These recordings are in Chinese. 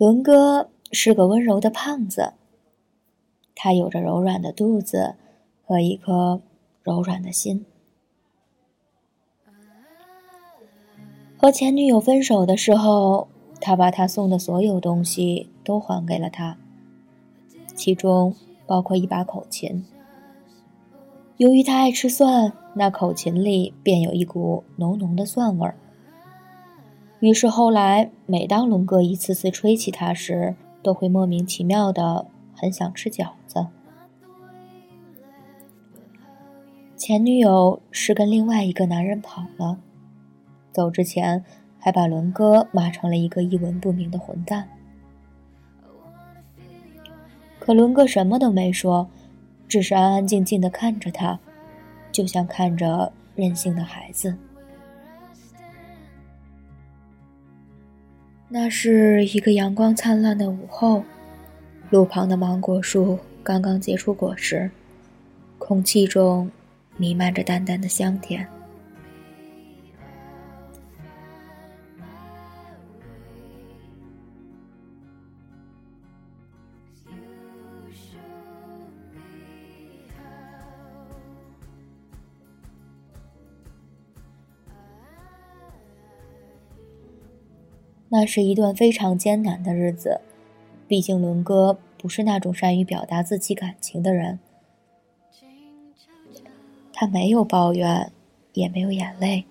伦哥是个温柔的胖子，他有着柔软的肚子和一颗柔软的心。和前女友分手的时候，他把他送的所有东西都还给了他，其中包括一把口琴。由于他爱吃蒜，那口琴里便有一股浓浓的蒜味儿。于是后来，每当龙哥一次次吹起他时，都会莫名其妙的很想吃饺子。前女友是跟另外一个男人跑了，走之前还把伦哥骂成了一个一文不名的混蛋。可伦哥什么都没说，只是安安静静的看着他，就像看着任性的孩子。那是一个阳光灿烂的午后，路旁的芒果树刚刚结出果实，空气中弥漫着淡淡的香甜。那是一段非常艰难的日子，毕竟伦哥不是那种善于表达自己感情的人。他没有抱怨，也没有眼泪，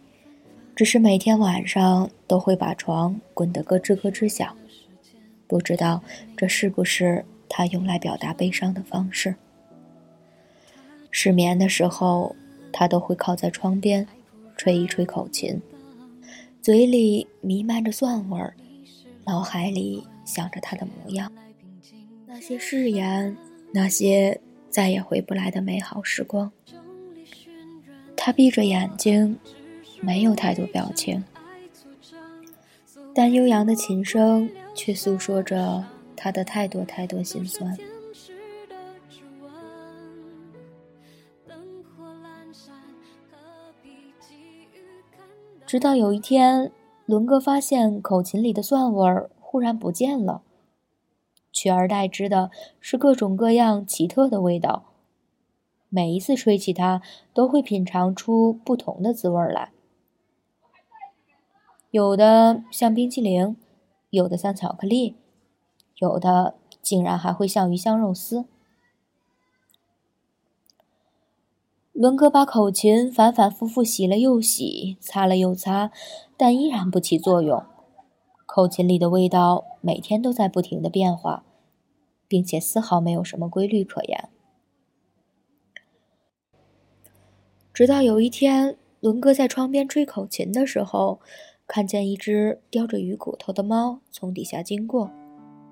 只是每天晚上都会把床滚得咯吱咯吱响。不知道这是不是他用来表达悲伤的方式。失眠的时候，他都会靠在窗边，吹一吹口琴。嘴里弥漫着蒜味儿，脑海里想着他的模样，那些誓言，那些再也回不来的美好时光。他闭着眼睛，没有太多表情，但悠扬的琴声却诉说着他的太多太多心酸。直到有一天，伦哥发现口琴里的蒜味儿忽然不见了，取而代之的是各种各样奇特的味道。每一次吹起它，都会品尝出不同的滋味来，有的像冰淇淋，有的像巧克力，有的竟然还会像鱼香肉丝。伦哥把口琴反反复复洗了又洗，擦了又擦，但依然不起作用。口琴里的味道每天都在不停的变化，并且丝毫没有什么规律可言。直到有一天，伦哥在窗边吹口琴的时候，看见一只叼着鱼骨头的猫从底下经过，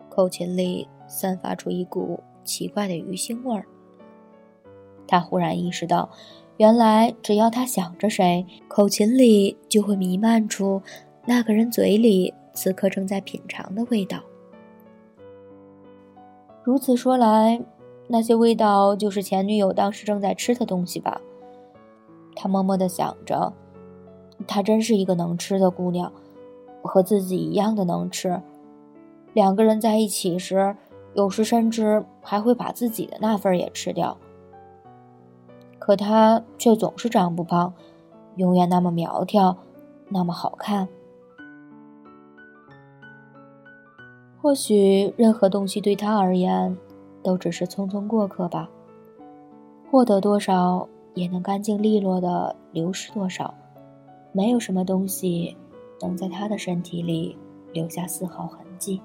口琴里散发出一股奇怪的鱼腥味儿。他忽然意识到，原来只要他想着谁，口琴里就会弥漫出那个人嘴里此刻正在品尝的味道。如此说来，那些味道就是前女友当时正在吃的东西吧？他默默地想着，她真是一个能吃的姑娘，和自己一样的能吃。两个人在一起时，有时甚至还会把自己的那份也吃掉。可他却总是长不胖，永远那么苗条，那么好看。或许任何东西对他而言，都只是匆匆过客吧。获得多少，也能干净利落的流失多少。没有什么东西，能在他的身体里留下丝毫痕迹。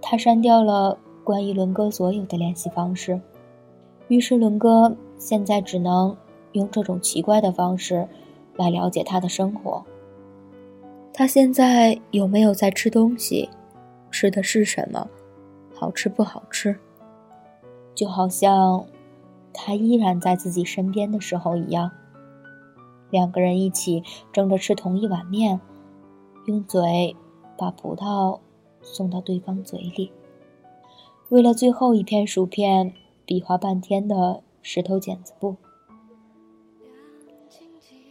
他删掉了关于伦哥所有的联系方式，于是伦哥现在只能用这种奇怪的方式来了解他的生活。他现在有没有在吃东西？吃的是什么？好吃不好吃？就好像他依然在自己身边的时候一样，两个人一起争着吃同一碗面，用嘴把葡萄。送到对方嘴里。为了最后一片薯片，比划半天的石头剪子布。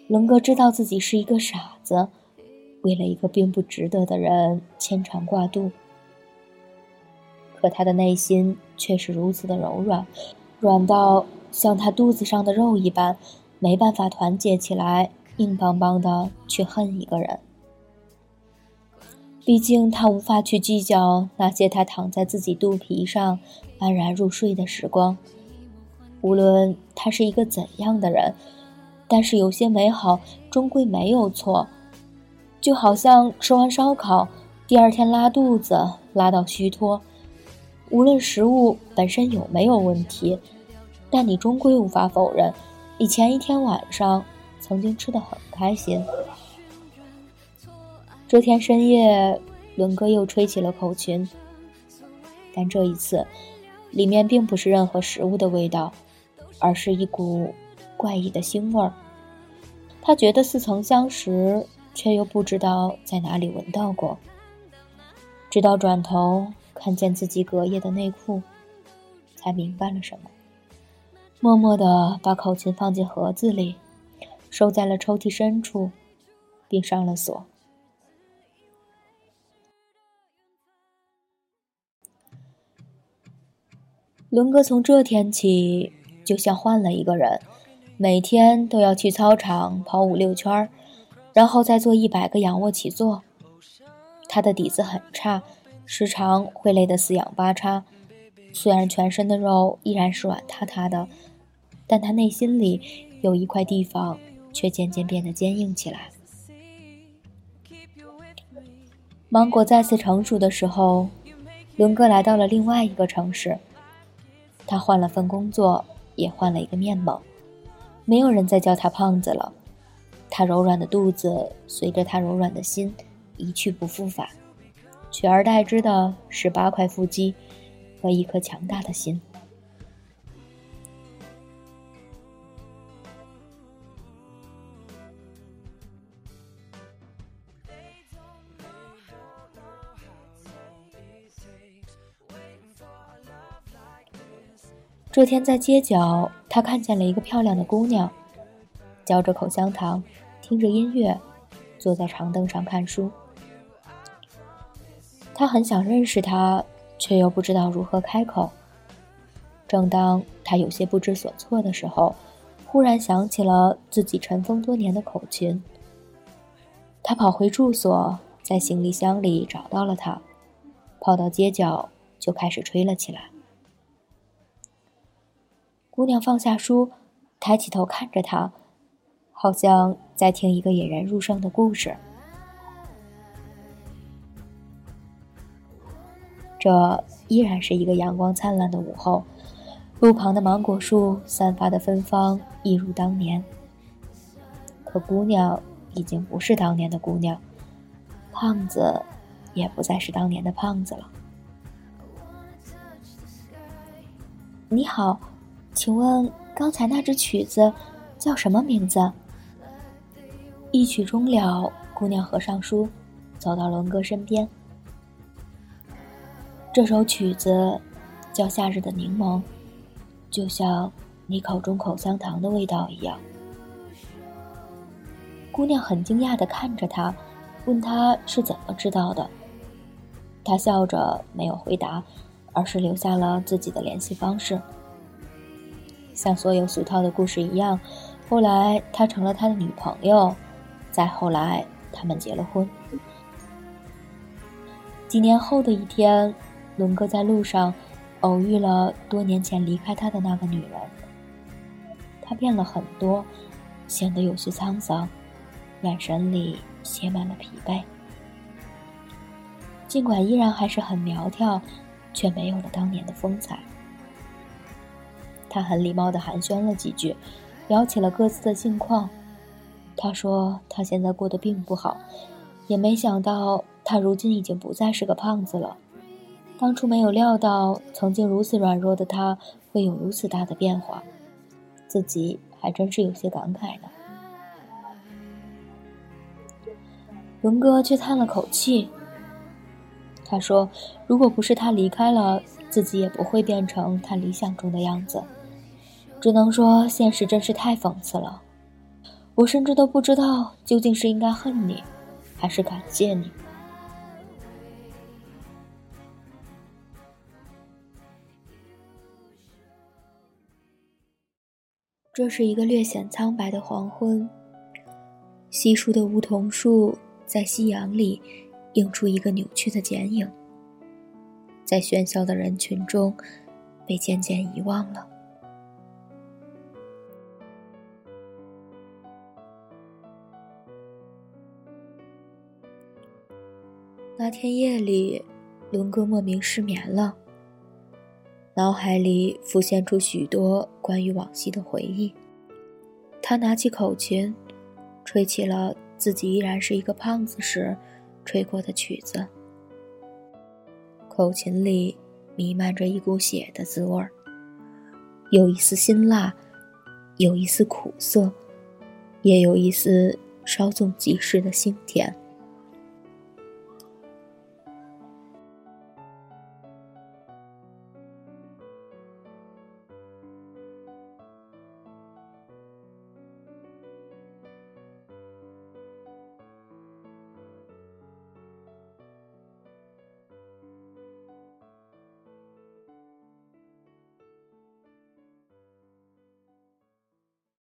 龙哥知道自己是一个傻子，为了一个并不值得的人牵肠挂肚。可他的内心却是如此的柔软，软到像他肚子上的肉一般，没办法团结起来，硬邦邦的去恨一个人。毕竟他无法去计较那些他躺在自己肚皮上安然入睡的时光。无论他是一个怎样的人，但是有些美好终归没有错。就好像吃完烧烤，第二天拉肚子拉到虚脱。无论食物本身有没有问题，但你终归无法否认，你前一天晚上曾经吃的很开心。这天深夜，伦哥又吹起了口琴，但这一次，里面并不是任何食物的味道，而是一股怪异的腥味儿。他觉得似曾相识，却又不知道在哪里闻到过。直到转头看见自己隔夜的内裤，才明白了什么。默默地把口琴放进盒子里，收在了抽屉深处，并上了锁。伦哥从这天起就像换了一个人，每天都要去操场跑五六圈然后再做一百个仰卧起坐。他的底子很差，时常会累得四仰八叉。虽然全身的肉依然是软塌塌的，但他内心里有一块地方却渐渐变得坚硬起来。芒果再次成熟的时候，伦哥来到了另外一个城市。他换了份工作，也换了一个面貌，没有人再叫他胖子了。他柔软的肚子随着他柔软的心一去不复返，取而代之的是八块腹肌和一颗强大的心。这天在街角，他看见了一个漂亮的姑娘，嚼着口香糖，听着音乐，坐在长凳上看书。他很想认识她，却又不知道如何开口。正当他有些不知所措的时候，忽然想起了自己尘封多年的口琴。他跑回住所，在行李箱里找到了它，跑到街角就开始吹了起来。姑娘放下书，抬起头看着他，好像在听一个引人入胜的故事。这依然是一个阳光灿烂的午后，路旁的芒果树散发的芬芳一如当年。可姑娘已经不是当年的姑娘，胖子也不再是当年的胖子了。你好。请问刚才那支曲子叫什么名字？一曲终了，姑娘合上书，走到伦哥身边。这首曲子叫《夏日的柠檬》，就像你口中口香糖的味道一样。姑娘很惊讶地看着他，问他是怎么知道的。他笑着没有回答，而是留下了自己的联系方式。像所有俗套的故事一样，后来他成了他的女朋友，再后来他们结了婚。几年后的一天，伦哥在路上偶遇了多年前离开他的那个女人。她变了很多，显得有些沧桑，眼神里写满了疲惫。尽管依然还是很苗条，却没有了当年的风采。他很礼貌地寒暄了几句，聊起了各自的近况。他说他现在过得并不好，也没想到他如今已经不再是个胖子了。当初没有料到，曾经如此软弱的他会有如此大的变化，自己还真是有些感慨呢。龙哥却叹了口气。他说：“如果不是他离开了，自己也不会变成他理想中的样子。只能说，现实真是太讽刺了。我甚至都不知道究竟是应该恨你，还是感谢你。”这是一个略显苍白的黄昏，稀疏的梧桐树在夕阳里。映出一个扭曲的剪影，在喧嚣的人群中，被渐渐遗忘了。那天夜里，伦哥莫名失眠了，脑海里浮现出许多关于往昔的回忆。他拿起口琴，吹起了自己依然是一个胖子时。吹过的曲子，口琴里弥漫着一股血的滋味儿，有一丝辛辣，有一丝苦涩，也有一丝稍纵即逝的腥甜。